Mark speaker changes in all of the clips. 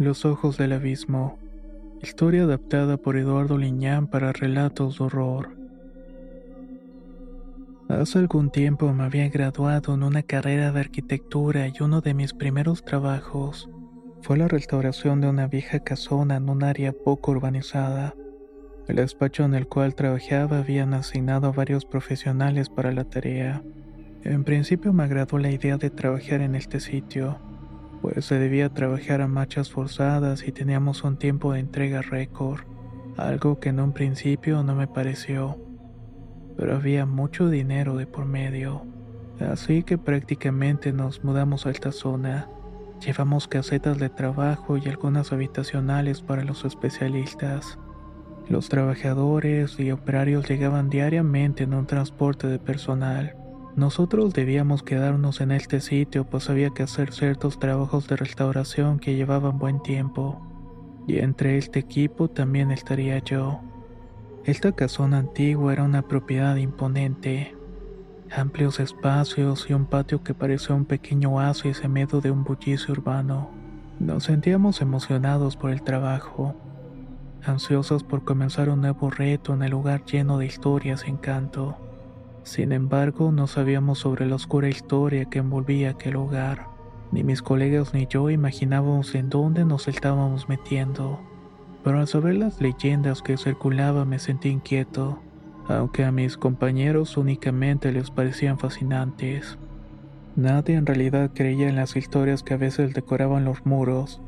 Speaker 1: Los Ojos del Abismo. Historia adaptada por Eduardo Liñán para relatos de horror. Hace algún tiempo me había graduado en una carrera de arquitectura y uno de mis primeros trabajos fue la restauración de una vieja casona en un área poco urbanizada. El despacho en el cual trabajaba habían asignado a varios profesionales para la tarea. En principio me agradó la idea de trabajar en este sitio, pues se debía trabajar a marchas forzadas y teníamos un tiempo de entrega récord, algo que en un principio no me pareció pero había mucho dinero de por medio. Así que prácticamente nos mudamos a esta zona. Llevamos casetas de trabajo y algunas habitacionales para los especialistas. Los trabajadores y operarios llegaban diariamente en un transporte de personal. Nosotros debíamos quedarnos en este sitio pues había que hacer ciertos trabajos de restauración que llevaban buen tiempo. Y entre este equipo también estaría yo. Esta casona antigua era una propiedad imponente. Amplios espacios y un patio que parecía un pequeño oasis en medio de un bullicio urbano. Nos sentíamos emocionados por el trabajo, ansiosos por comenzar un nuevo reto en el lugar lleno de historias y encanto. Sin embargo, no sabíamos sobre la oscura historia que envolvía aquel lugar. Ni mis colegas ni yo imaginábamos en dónde nos estábamos metiendo pero al saber las leyendas que circulaban me sentí inquieto, aunque a mis compañeros únicamente les parecían fascinantes. Nadie en realidad creía en las historias que a veces decoraban los muros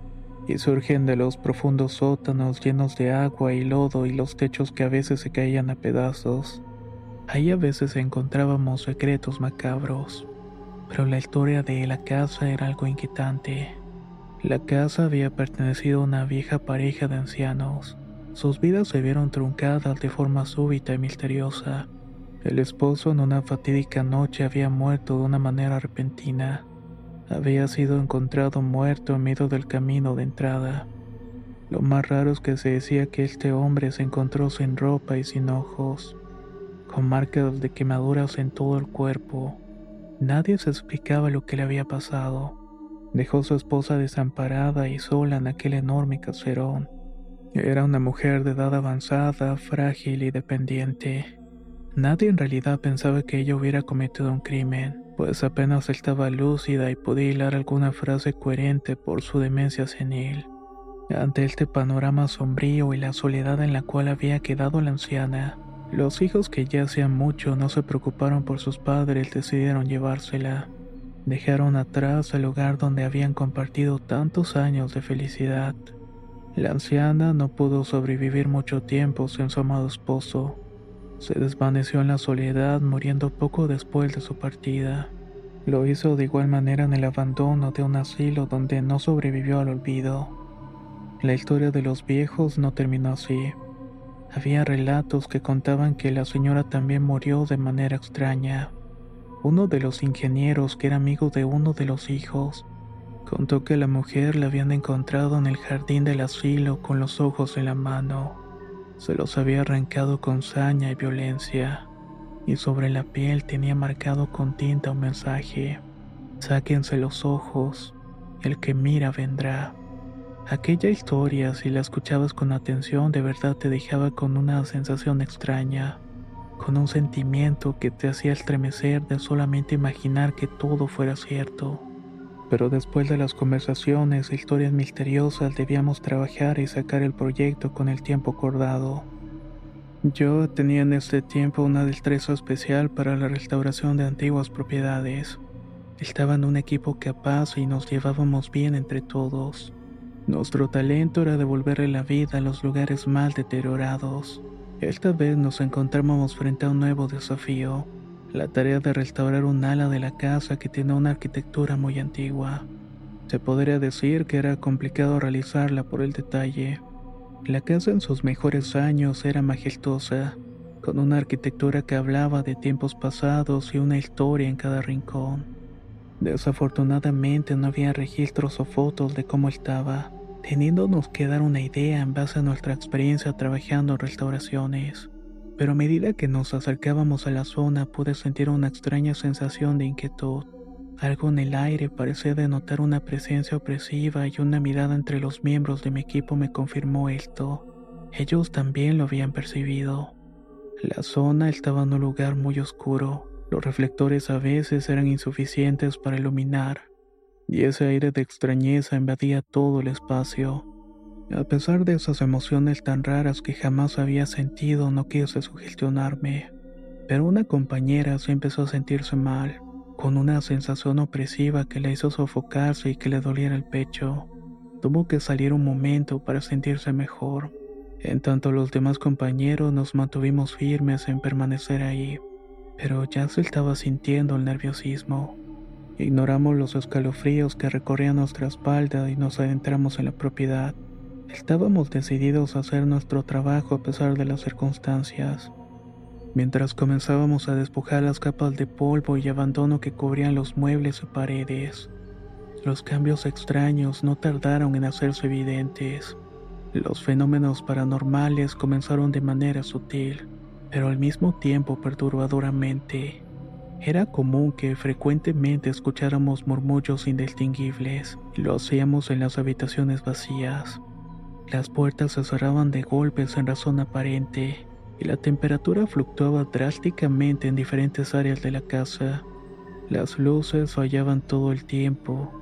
Speaker 1: y surgen de los profundos sótanos llenos de agua y lodo y los techos que a veces se caían a pedazos. Ahí a veces encontrábamos secretos macabros, pero la historia de la casa era algo inquietante. La casa había pertenecido a una vieja pareja de ancianos. Sus vidas se vieron truncadas de forma súbita y misteriosa. El esposo en una fatídica noche había muerto de una manera repentina. Había sido encontrado muerto en medio del camino de entrada. Lo más raro es que se decía que este hombre se encontró sin ropa y sin ojos, con marcas de quemaduras en todo el cuerpo. Nadie se explicaba lo que le había pasado. Dejó a su esposa desamparada y sola en aquel enorme caserón. Era una mujer de edad avanzada, frágil y dependiente. Nadie en realidad pensaba que ella hubiera cometido un crimen, pues apenas estaba lúcida y podía hilar alguna frase coherente por su demencia senil. Ante este panorama sombrío y la soledad en la cual había quedado la anciana, los hijos que ya hacían mucho no se preocuparon por sus padres decidieron llevársela. Dejaron atrás el hogar donde habían compartido tantos años de felicidad. La anciana no pudo sobrevivir mucho tiempo sin su amado esposo. Se desvaneció en la soledad muriendo poco después de su partida. Lo hizo de igual manera en el abandono de un asilo donde no sobrevivió al olvido. La historia de los viejos no terminó así. Había relatos que contaban que la señora también murió de manera extraña. Uno de los ingenieros, que era amigo de uno de los hijos, contó que la mujer la habían encontrado en el jardín del asilo con los ojos en la mano. Se los había arrancado con saña y violencia, y sobre la piel tenía marcado con tinta un mensaje. Sáquense los ojos, el que mira vendrá. Aquella historia, si la escuchabas con atención, de verdad te dejaba con una sensación extraña con un sentimiento que te hacía estremecer de solamente imaginar que todo fuera cierto. Pero después de las conversaciones e historias misteriosas debíamos trabajar y sacar el proyecto con el tiempo acordado. Yo tenía en este tiempo una destreza especial para la restauración de antiguas propiedades. Estaba en un equipo capaz y nos llevábamos bien entre todos. Nuestro talento era devolverle la vida a los lugares más deteriorados. Esta vez nos encontramos frente a un nuevo desafío, la tarea de restaurar un ala de la casa que tenía una arquitectura muy antigua. Se podría decir que era complicado realizarla por el detalle. La casa en sus mejores años era majestuosa, con una arquitectura que hablaba de tiempos pasados y una historia en cada rincón. Desafortunadamente no había registros o fotos de cómo estaba, teniéndonos que dar una idea en base a nuestra experiencia trabajando en restauraciones pero a medida que nos acercábamos a la zona pude sentir una extraña sensación de inquietud. Algo en el aire parecía denotar una presencia opresiva y una mirada entre los miembros de mi equipo me confirmó esto. Ellos también lo habían percibido. La zona estaba en un lugar muy oscuro. Los reflectores a veces eran insuficientes para iluminar, y ese aire de extrañeza invadía todo el espacio. A pesar de esas emociones tan raras que jamás había sentido, no quise sugestionarme. Pero una compañera se empezó a sentirse mal, con una sensación opresiva que la hizo sofocarse y que le doliera el pecho. Tuvo que salir un momento para sentirse mejor. En tanto los demás compañeros nos mantuvimos firmes en permanecer ahí, pero ya se estaba sintiendo el nerviosismo. Ignoramos los escalofríos que recorrían nuestra espalda y nos adentramos en la propiedad. Estábamos decididos a hacer nuestro trabajo a pesar de las circunstancias. Mientras comenzábamos a despojar las capas de polvo y abandono que cubrían los muebles y paredes, los cambios extraños no tardaron en hacerse evidentes. Los fenómenos paranormales comenzaron de manera sutil, pero al mismo tiempo perturbadoramente. Era común que frecuentemente escucháramos murmullos indistinguibles, y lo hacíamos en las habitaciones vacías. Las puertas se cerraban de golpes en razón aparente y la temperatura fluctuaba drásticamente en diferentes áreas de la casa. Las luces fallaban todo el tiempo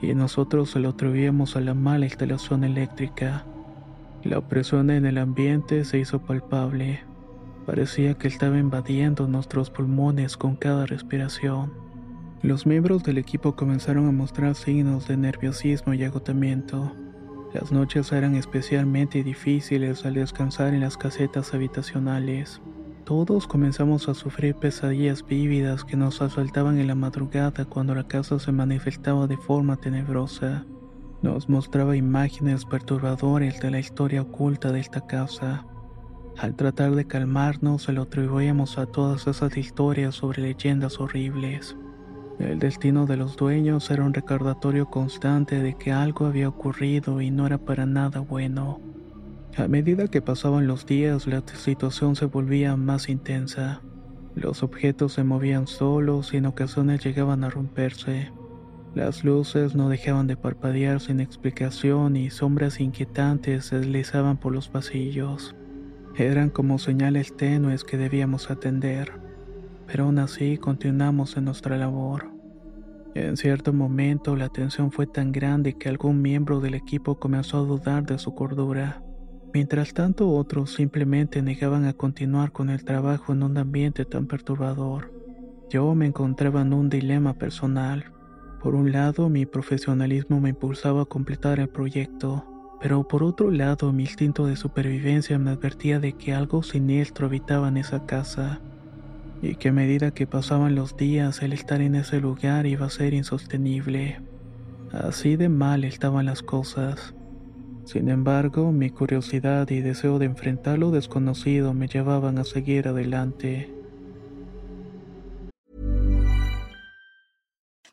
Speaker 1: y nosotros se lo atribuíamos a la mala instalación eléctrica. La opresión en el ambiente se hizo palpable. Parecía que estaba invadiendo nuestros pulmones con cada respiración. Los miembros del equipo comenzaron a mostrar signos de nerviosismo y agotamiento. Las noches eran especialmente difíciles al descansar en las casetas habitacionales. Todos comenzamos a sufrir pesadillas vívidas que nos asaltaban en la madrugada cuando la casa se manifestaba de forma tenebrosa. Nos mostraba imágenes perturbadoras de la historia oculta de esta casa. Al tratar de calmarnos, se lo atribuíamos a todas esas historias sobre leyendas horribles. El destino de los dueños era un recordatorio constante de que algo había ocurrido y no era para nada bueno. A medida que pasaban los días, la situación se volvía más intensa. Los objetos se movían solos y en ocasiones llegaban a romperse. Las luces no dejaban de parpadear sin explicación y sombras inquietantes se deslizaban por los pasillos. Eran como señales tenues que debíamos atender pero aún así continuamos en nuestra labor. En cierto momento la tensión fue tan grande que algún miembro del equipo comenzó a dudar de su cordura. Mientras tanto otros simplemente negaban a continuar con el trabajo en un ambiente tan perturbador. Yo me encontraba en un dilema personal. Por un lado, mi profesionalismo me impulsaba a completar el proyecto, pero por otro lado, mi instinto de supervivencia me advertía de que algo siniestro habitaba en esa casa y que a medida que pasaban los días el estar en ese lugar iba a ser insostenible. Así de mal estaban las cosas. Sin embargo, mi curiosidad y deseo de enfrentar lo desconocido me llevaban a seguir adelante.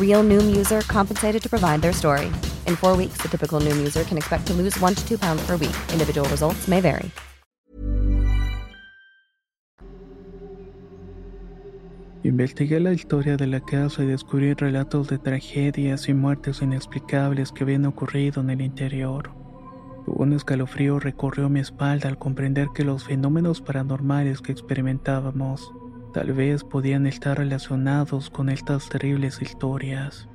Speaker 2: Real Noom user compensated to provide their story. In four weeks, the typical Noom user can expect to lose one to two pounds per week. Individual results may vary.
Speaker 1: Investigué la historia de la casa y descubrí relatos de tragedias y muertes inexplicables que habían ocurrido en el interior. Un escalofrío recorrió mi espalda al comprender que los fenómenos paranormales que experimentábamos tal vez podían estar relacionados con estas terribles historias.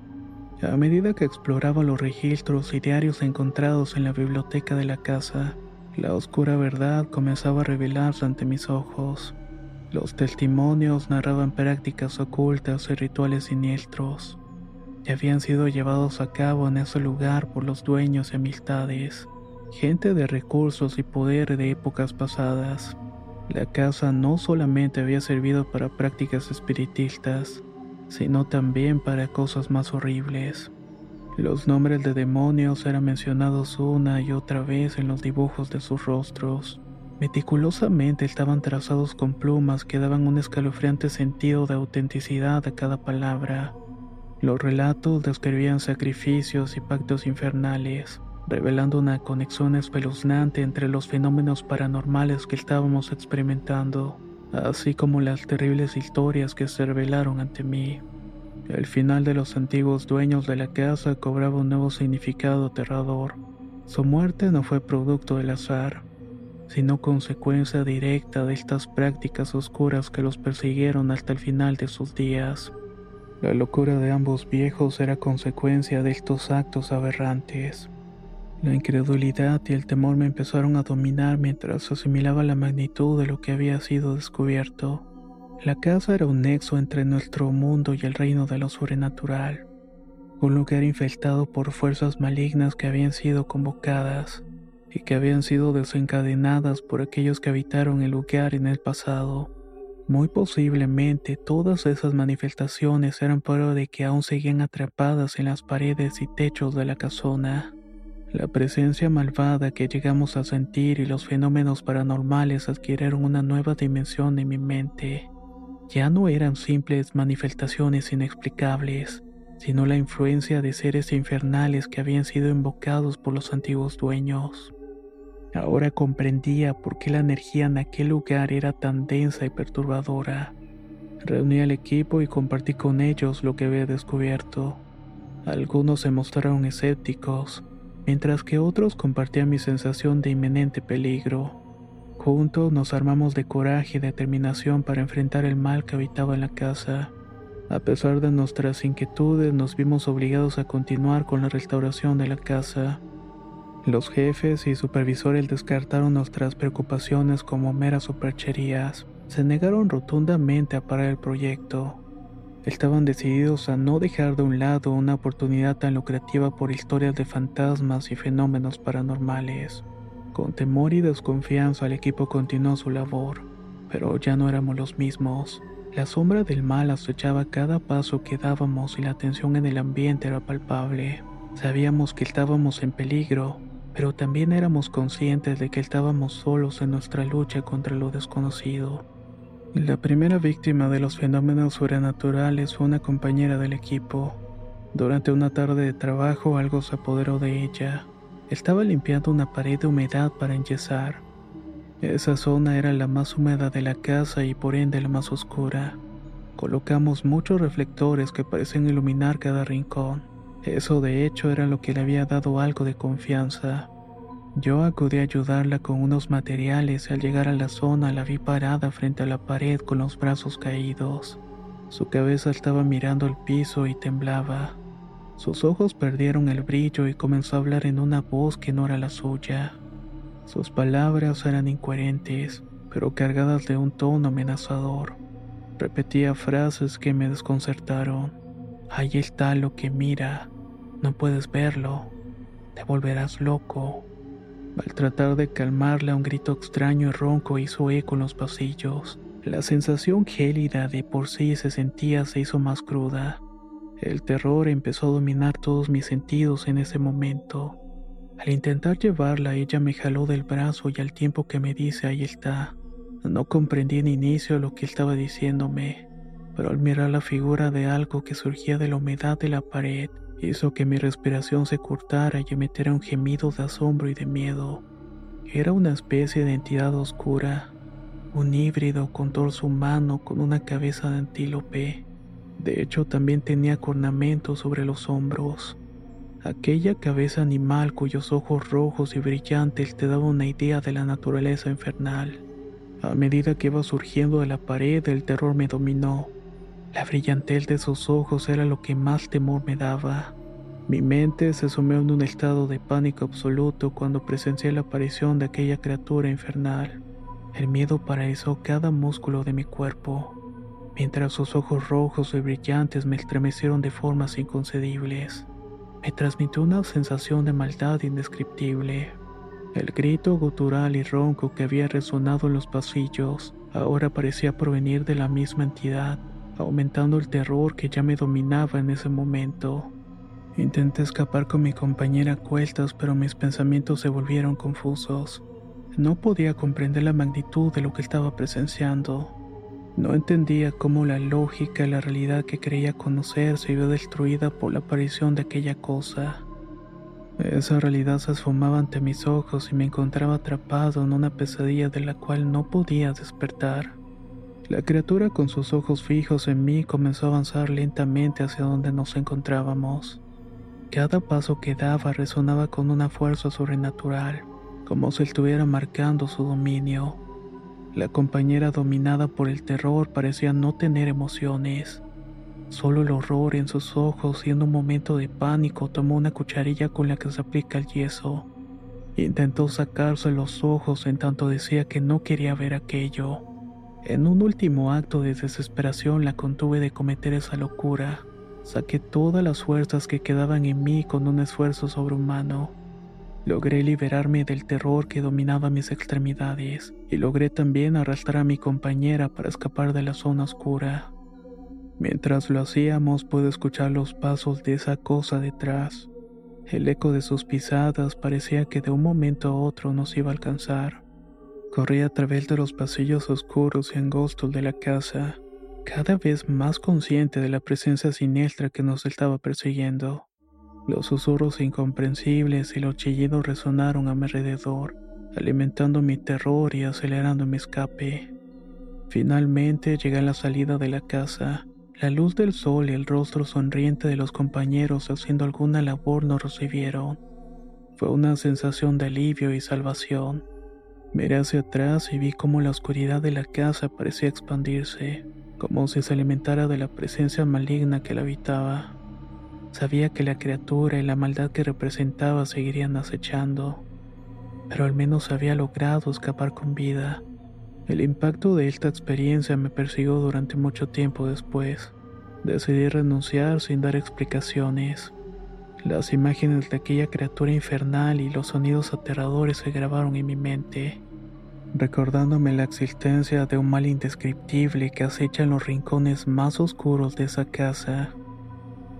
Speaker 1: A medida que exploraba los registros y diarios encontrados en la biblioteca de la casa, la oscura verdad comenzaba a revelarse ante mis ojos. Los testimonios narraban prácticas ocultas y rituales siniestros que habían sido llevados a cabo en ese lugar por los dueños y amistades, gente de recursos y poder de épocas pasadas. La casa no solamente había servido para prácticas espiritistas, sino también para cosas más horribles. Los nombres de demonios eran mencionados una y otra vez en los dibujos de sus rostros. Meticulosamente estaban trazados con plumas que daban un escalofriante sentido de autenticidad a cada palabra. Los relatos describían sacrificios y pactos infernales, revelando una conexión espeluznante entre los fenómenos paranormales que estábamos experimentando, así como las terribles historias que se revelaron ante mí. El final de los antiguos dueños de la casa cobraba un nuevo significado aterrador. Su muerte no fue producto del azar, sino consecuencia directa de estas prácticas oscuras que los persiguieron hasta el final de sus días. La locura de ambos viejos era consecuencia de estos actos aberrantes. La incredulidad y el temor me empezaron a dominar mientras asimilaba la magnitud de lo que había sido descubierto. La casa era un nexo entre nuestro mundo y el reino de lo sobrenatural, un lugar infectado por fuerzas malignas que habían sido convocadas y que habían sido desencadenadas por aquellos que habitaron el lugar en el pasado. Muy posiblemente todas esas manifestaciones eran prueba de que aún seguían atrapadas en las paredes y techos de la casona. La presencia malvada que llegamos a sentir y los fenómenos paranormales adquirieron una nueva dimensión en mi mente. Ya no eran simples manifestaciones inexplicables, sino la influencia de seres infernales que habían sido invocados por los antiguos dueños. Ahora comprendía por qué la energía en aquel lugar era tan densa y perturbadora. Reuní al equipo y compartí con ellos lo que había descubierto. Algunos se mostraron escépticos, mientras que otros compartían mi sensación de inminente peligro. Juntos nos armamos de coraje y determinación para enfrentar el mal que habitaba en la casa. A pesar de nuestras inquietudes, nos vimos obligados a continuar con la restauración de la casa. Los jefes y supervisores descartaron nuestras preocupaciones como meras supercherías. Se negaron rotundamente a parar el proyecto. Estaban decididos a no dejar de un lado una oportunidad tan lucrativa por historias de fantasmas y fenómenos paranormales. Con temor y desconfianza el equipo continuó su labor, pero ya no éramos los mismos. La sombra del mal acechaba cada paso que dábamos y la tensión en el ambiente era palpable. Sabíamos que estábamos en peligro, pero también éramos conscientes de que estábamos solos en nuestra lucha contra lo desconocido. La primera víctima de los fenómenos sobrenaturales fue una compañera del equipo. Durante una tarde de trabajo algo se apoderó de ella. Estaba limpiando una pared de humedad para enyesar. Esa zona era la más húmeda de la casa y por ende la más oscura. Colocamos muchos reflectores que parecían iluminar cada rincón. Eso de hecho era lo que le había dado algo de confianza. Yo acudí a ayudarla con unos materiales y al llegar a la zona la vi parada frente a la pared con los brazos caídos. Su cabeza estaba mirando el piso y temblaba. Sus ojos perdieron el brillo y comenzó a hablar en una voz que no era la suya. Sus palabras eran incoherentes, pero cargadas de un tono amenazador. Repetía frases que me desconcertaron. Ahí está lo que mira. No puedes verlo. Te volverás loco. Al tratar de calmarla, un grito extraño y ronco hizo eco en los pasillos. La sensación gélida de por sí se sentía se hizo más cruda. El terror empezó a dominar todos mis sentidos en ese momento. Al intentar llevarla, ella me jaló del brazo y al tiempo que me dice ahí está. No comprendí en inicio lo que estaba diciéndome, pero al mirar la figura de algo que surgía de la humedad de la pared, hizo que mi respiración se cortara y emitiera un gemido de asombro y de miedo. Era una especie de entidad oscura, un híbrido con torso humano con una cabeza de antílope. De hecho, también tenía cornamentos sobre los hombros. Aquella cabeza animal cuyos ojos rojos y brillantes te daba una idea de la naturaleza infernal. A medida que iba surgiendo de la pared, el terror me dominó. La brillantez de sus ojos era lo que más temor me daba. Mi mente se sumió en un estado de pánico absoluto cuando presencié la aparición de aquella criatura infernal. El miedo paralizó cada músculo de mi cuerpo, mientras sus ojos rojos y brillantes me estremecieron de formas inconcebibles me transmitió una sensación de maldad indescriptible. El grito gutural y ronco que había resonado en los pasillos ahora parecía provenir de la misma entidad, aumentando el terror que ya me dominaba en ese momento. Intenté escapar con mi compañera a cuestas, pero mis pensamientos se volvieron confusos. No podía comprender la magnitud de lo que estaba presenciando. No entendía cómo la lógica y la realidad que creía conocer se vio destruida por la aparición de aquella cosa. Esa realidad se esfumaba ante mis ojos y me encontraba atrapado en una pesadilla de la cual no podía despertar. La criatura con sus ojos fijos en mí comenzó a avanzar lentamente hacia donde nos encontrábamos. Cada paso que daba resonaba con una fuerza sobrenatural, como si estuviera marcando su dominio. La compañera dominada por el terror parecía no tener emociones. Solo el horror en sus ojos y en un momento de pánico tomó una cucharilla con la que se aplica el yeso. Intentó sacarse los ojos en tanto decía que no quería ver aquello. En un último acto de desesperación la contuve de cometer esa locura. Saqué todas las fuerzas que quedaban en mí con un esfuerzo sobrehumano. Logré liberarme del terror que dominaba mis extremidades y logré también arrastrar a mi compañera para escapar de la zona oscura. Mientras lo hacíamos pude escuchar los pasos de esa cosa detrás. El eco de sus pisadas parecía que de un momento a otro nos iba a alcanzar. Corrí a través de los pasillos oscuros y angostos de la casa, cada vez más consciente de la presencia siniestra que nos estaba persiguiendo. Los susurros incomprensibles y los chillidos resonaron a mi alrededor, alimentando mi terror y acelerando mi escape. Finalmente llegué a la salida de la casa. La luz del sol y el rostro sonriente de los compañeros haciendo alguna labor nos recibieron. Fue una sensación de alivio y salvación. Miré hacia atrás y vi cómo la oscuridad de la casa parecía expandirse, como si se alimentara de la presencia maligna que la habitaba. Sabía que la criatura y la maldad que representaba seguirían acechando, pero al menos había logrado escapar con vida. El impacto de esta experiencia me persiguió durante mucho tiempo después. Decidí renunciar sin dar explicaciones. Las imágenes de aquella criatura infernal y los sonidos aterradores se grabaron en mi mente, recordándome la existencia de un mal indescriptible que acecha en los rincones más oscuros de esa casa.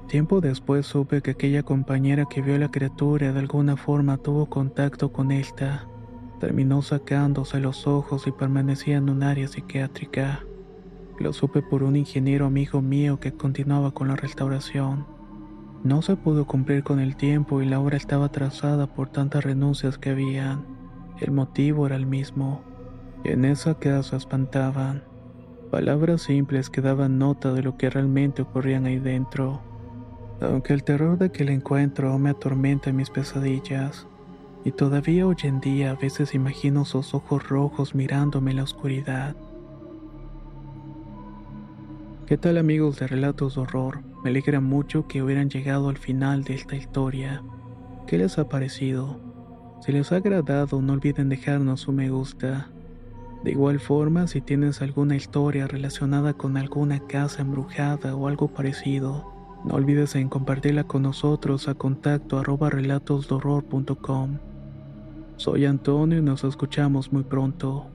Speaker 1: Tiempo después supe que aquella compañera que vio a la criatura de alguna forma tuvo contacto con esta. Terminó sacándose los ojos y permanecía en un área psiquiátrica. Lo supe por un ingeniero amigo mío que continuaba con la restauración. No se pudo cumplir con el tiempo y la obra estaba atrasada por tantas renuncias que habían. El motivo era el mismo. En esa casa espantaban. Palabras simples que daban nota de lo que realmente ocurrían ahí dentro. Aunque el terror de aquel encuentro me atormenta en mis pesadillas, y todavía hoy en día a veces imagino sus ojos rojos mirándome en la oscuridad. ¿Qué tal amigos de Relatos de Horror? Me alegra mucho que hubieran llegado al final de esta historia. ¿Qué les ha parecido? Si les ha agradado no olviden dejarnos un me gusta. De igual forma, si tienes alguna historia relacionada con alguna casa embrujada o algo parecido, no olvides en compartirla con nosotros a contacto arroba relatosdorror.com. Soy Antonio y nos escuchamos muy pronto.